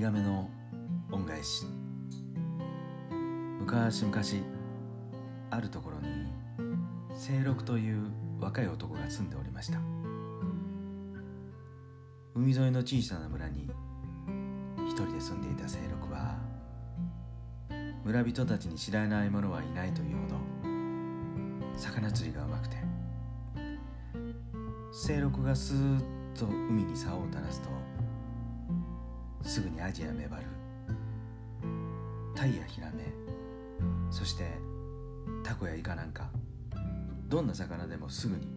ミガメの恩返し。昔々あるところに清六という若い男が住んでおりました。海沿いの小さな村に一人で住んでいた清六は村人たちに知らない者はいないというほど魚釣りがうまくて清六がスーッと海に竿を垂らすとすぐにアジやメバル。タイやヒラメそしてタコやイカなんか。どんな魚でもすぐに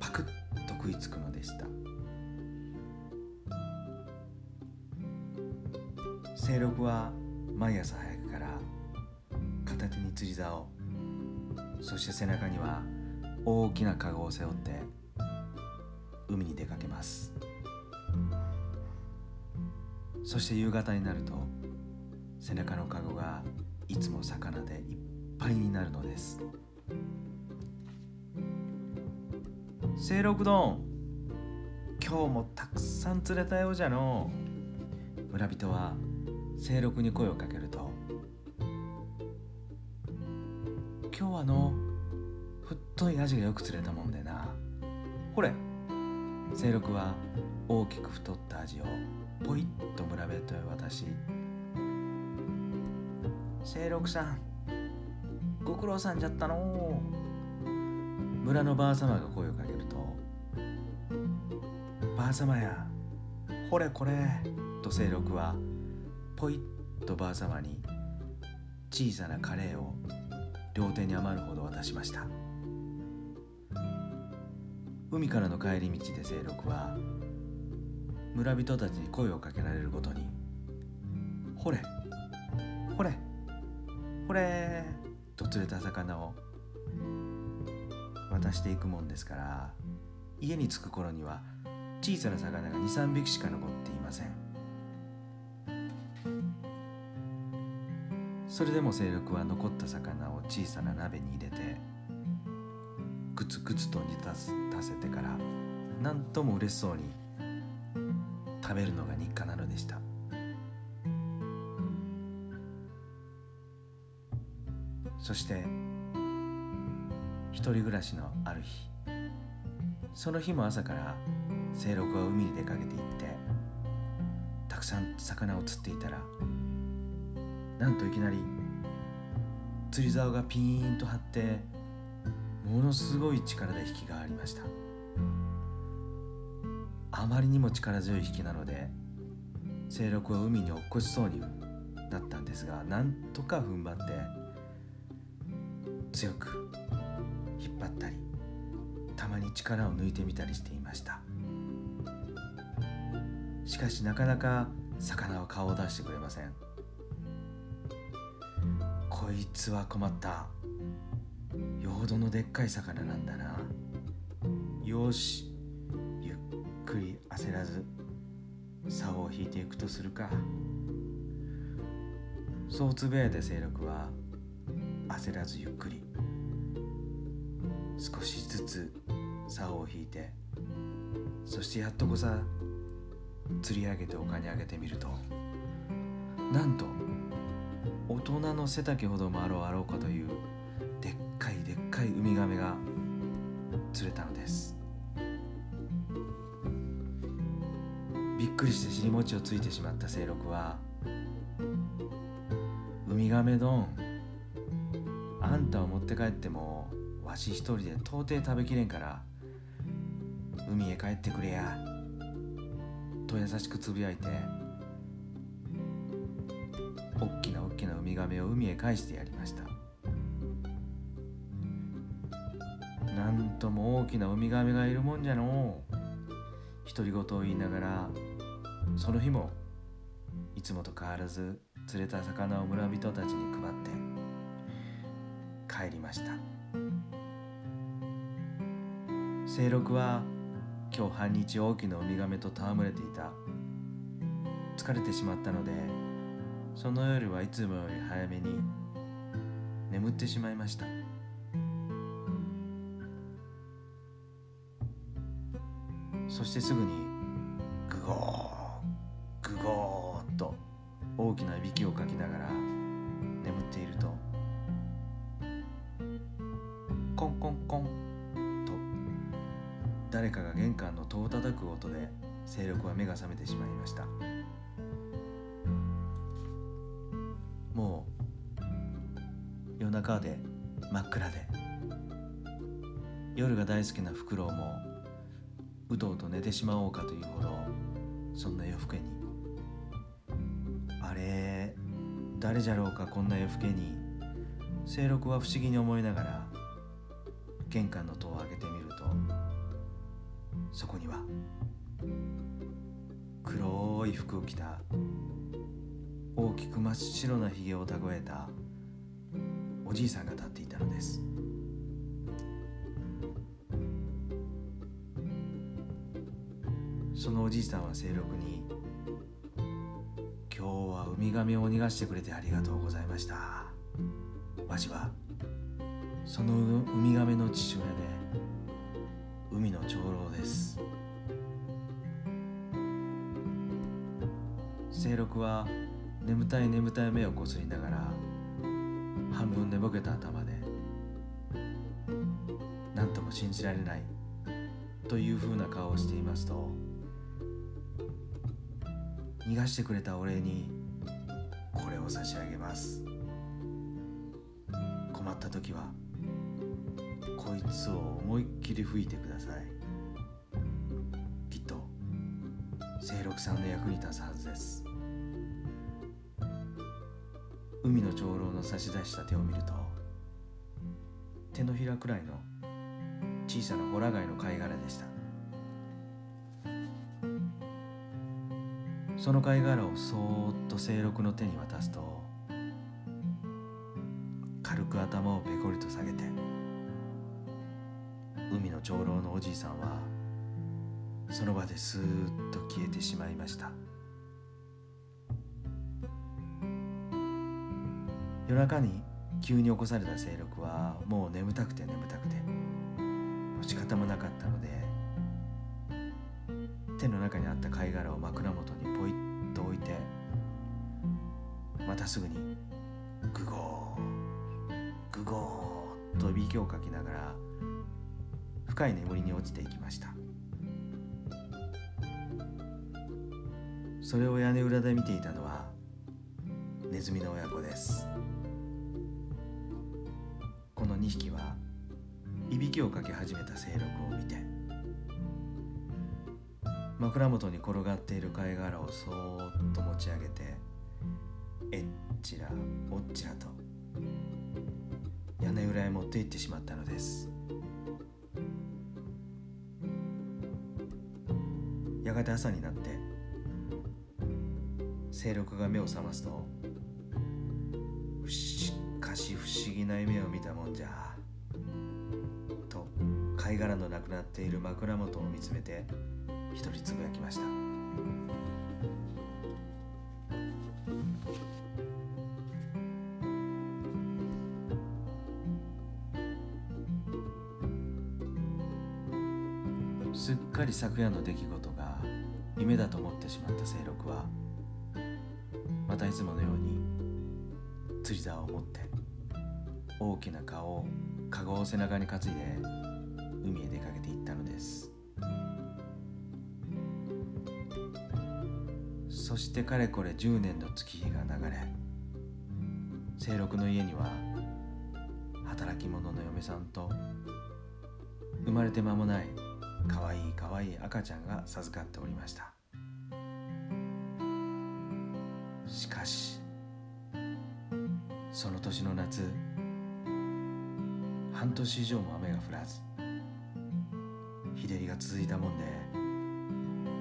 パクッと食いつくのでした。清六は毎朝早くから片手に釣り竿。そして背中には大きなカゴを背負って海に出かけます。そして夕方になると背中のカゴがいつも魚でいっぱいになるのです。清六丼今日もたくさん釣れたようじゃの。村人は清六に声をかけると今日はの太いアジがよく釣れたもんでな。ほれ清六は大きく太ったアジをポイッと村人へ渡し清六さんご苦労さんじゃったの。村のばあ様が声をかけると「ばあ様やほれこれ」と清六はポイッとばあ様に小さなカレーを両手に余るほど渡しました。海からの帰り道で清六は村人たちに声をかけられるごとに「ほれほれほれ」と釣れた魚を渡していくもんですから家に着く頃には小さな魚が23匹しか残っていません。それでも清六は残った魚を小さな鍋に入れてグツグツと煮立たせてからなんとも嬉しそうに食べるのが日課なのでした。そして一人暮らしのある日。その日も朝から清六は海に出かけていってたくさん魚を釣っていたらなんといきなり釣り竿がピーンと張ってものすごい力で引きがありました。あまりにも力強い引きなので清六は海に落っこちそうになったんですがなんとか踏ん張って強く引っ張ったりたまに力を抜いてみたりしていました。しかしなかなか魚は顔を出してくれません。こいつは困った。よほどのでっかい魚なんだな。よし。くり焦らず竿を引いていくとするか。そうつぶやいた清六は焦らずゆっくり少しずつ竿を引いてそしてやっとこさ釣り上げて丘に上げてみると。なんと大人の背丈ほどもあろうあろうかというでっかいでっかいウミガメが釣れたのです。びっくりして尻餅をついてしまった清六は「ウミガメ丼あんたを持って帰ってもわし一人で到底食べきれんから海へ帰ってくれや」と優しくつぶやいておっきなおっきなウミガメを海へ返してやりました。なんとも大きなウミガメがいるもんじゃのう。独り言を言いながらその日もいつもと変わらず釣れた魚を村人たちに配って帰りました。清六は今日半日大きなウミガメと戯れていた。疲れてしまったのでその夜はいつもより早めに眠ってしまいました。そしてすぐにグゴーグゴーと大きないびきをかきながら眠っていると。コンコンコンと。誰かが玄関の戸を叩く音で清六は目が覚めてしまいました。もう夜中で真っ暗で。夜が大好きなフクロウもうとうと寝てしまおうかというほどそんな夜更けにあれ誰じゃろうかこんな夜更けに清六は不思議に思いながら玄関の戸を開けてみるとそこには黒い服を着た大きく真っ白なひげを蓄えたおじいさんが立っていたのですそのおじいさんは清六に「今日はウミガメを逃がしてくれてありがとうございました」「わしはそのウミガメの父親で海の長老です」清六は眠たい眠たい目をこすりながら半分寝ぼけた頭で何とも信じられないというふうな顔をしていますと逃がしてくれたお礼にこれを差し上げます。困った時はこいつを思いっきり吹いてください。きっと清六さんの役に立つはずです。海の長老の差し出した手を見ると手のひらくらいの小さなホラ貝の貝殻でしたその貝殻をそーっと清六の手に渡すと軽く頭をペコリと下げて海の長老のおじいさんはその場ですーっと消えてしまいました。夜中に急に起こされた清六はもう眠たくて眠たくて仕方もなかったので手の中にあった貝殻を枕元にポイッと置いてまたすぐにグゴーグゴーといびきをかきながら深い眠りに落ちていきました。それを屋根裏で見ていたのはネズミの親子です。この2匹はいびきをかけ始めた清六を見て枕元に転がっている貝殻をそーっと持ち上げてえっちらおっちらと屋根裏へ持って行ってしまったのです。やがて朝になって清六が目を覚ますとしかし不思議な夢を見たもんじゃと貝殻のなくなっている枕元を見つめて一人つぶやきました。すっかり昨夜の出来事が夢だと思ってしまった清六はまたいつものように釣り竿を持って大きな顔をカゴを背中に担いで海へ出かけていったのです。そしてかれこれ10年の月日が流れ清六の家には働き者の嫁さんと生まれて間もないかわいいかわいい赤ちゃんが授かっておりました。しかしその年の夏半年以上も雨が降らず日照りが続いたもんで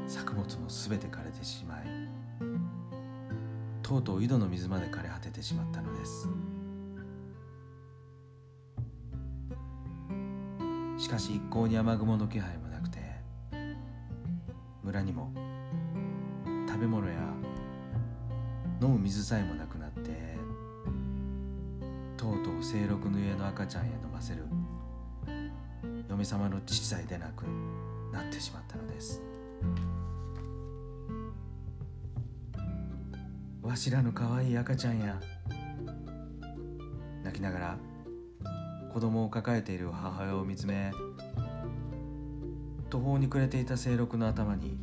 作物も全て枯れてしまいとうとう井戸の水まで枯れ果ててしまったのです。しかし一向に雨雲の気配もなくて村にも食べ物や飲む水さえもなくなってとうとう清六の家の赤ちゃんへ飲ませる嫁様の父さえ出なくなってしまったのです。わしらの可愛い赤ちゃんや。泣きながら子供を抱えている母親を見つめ途方に暮れていた清六の頭に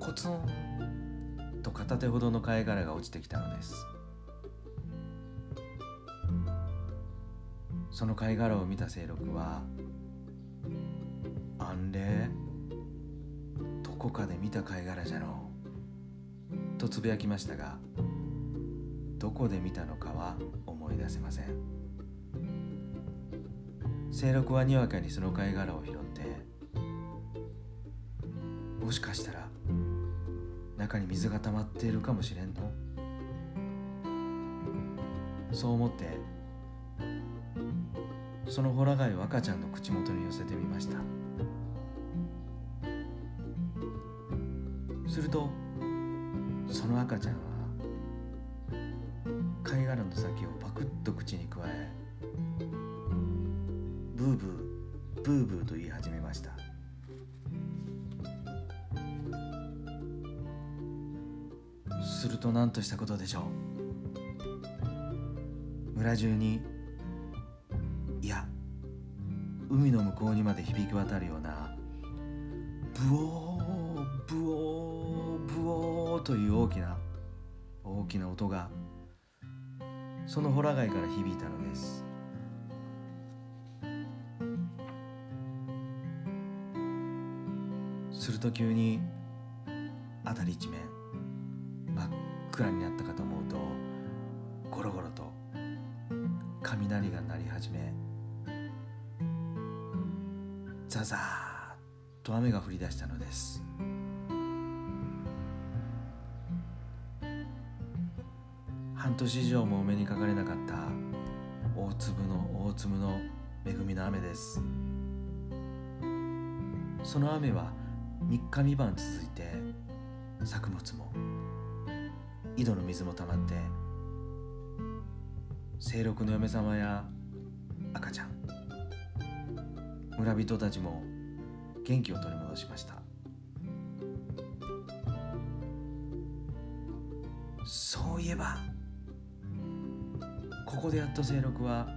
コツンと片手ほどの貝殻が落ちてきたのです。その貝殻を見た清六は「あんれどこかで見た貝殻じゃのう」とつぶやきましたがどこで見たのかは思い出せません。清六はにわかにその貝殻を拾ってもしかしたら中に水が溜まっているかもしれんの？そう思ってそのホラ貝を赤ちゃんの口元に寄せてみました。するとその赤ちゃんは貝殻の先をパクッと口にくわえブーブーブーブーと言い始めました。すると何としたことでしょう？村中にいや海の向こうにまで響き渡るようなブオーブオーブオーという大きな大きな音がそのホラ貝から響いたのです。すると急に辺り一面真っ暗になったかと思うとゴロゴロと雷が鳴り始めザザーッと雨が降り出したのです。半年以上もお目にかかれなかった大粒の大粒の恵みの雨です。その雨は3日三晩続いて作物も井戸の水もたまって清六の嫁様や赤ちゃん村人たちも元気を取り戻しました。そういえばここでやっと清六は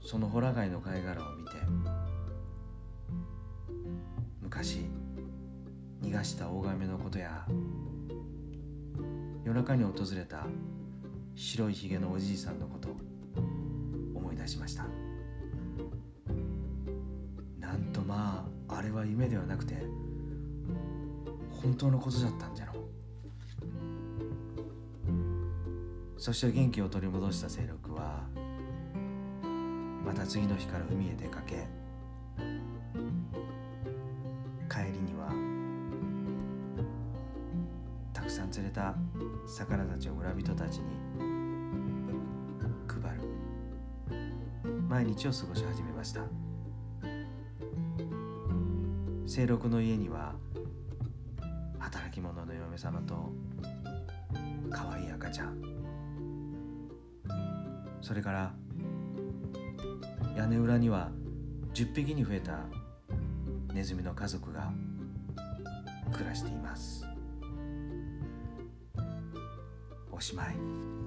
そのホラ貝の貝殻を見て昔逃がした大亀のことや夜中に訪れた白いひげのおじいさんのこと思い出しました。なんとまああれは夢ではなくて本当のことだったんじゃ。そして元気を取り戻した清六はまた次の日から海へ出かけ帰りにはたくさん釣れた魚たちを村人たちに配る。毎日を過ごし始めました。清六の家には働き者の嫁様と可愛い赤ちゃんそれから屋根裏には10匹に増えたネズミの家族が暮らしています。おしまい。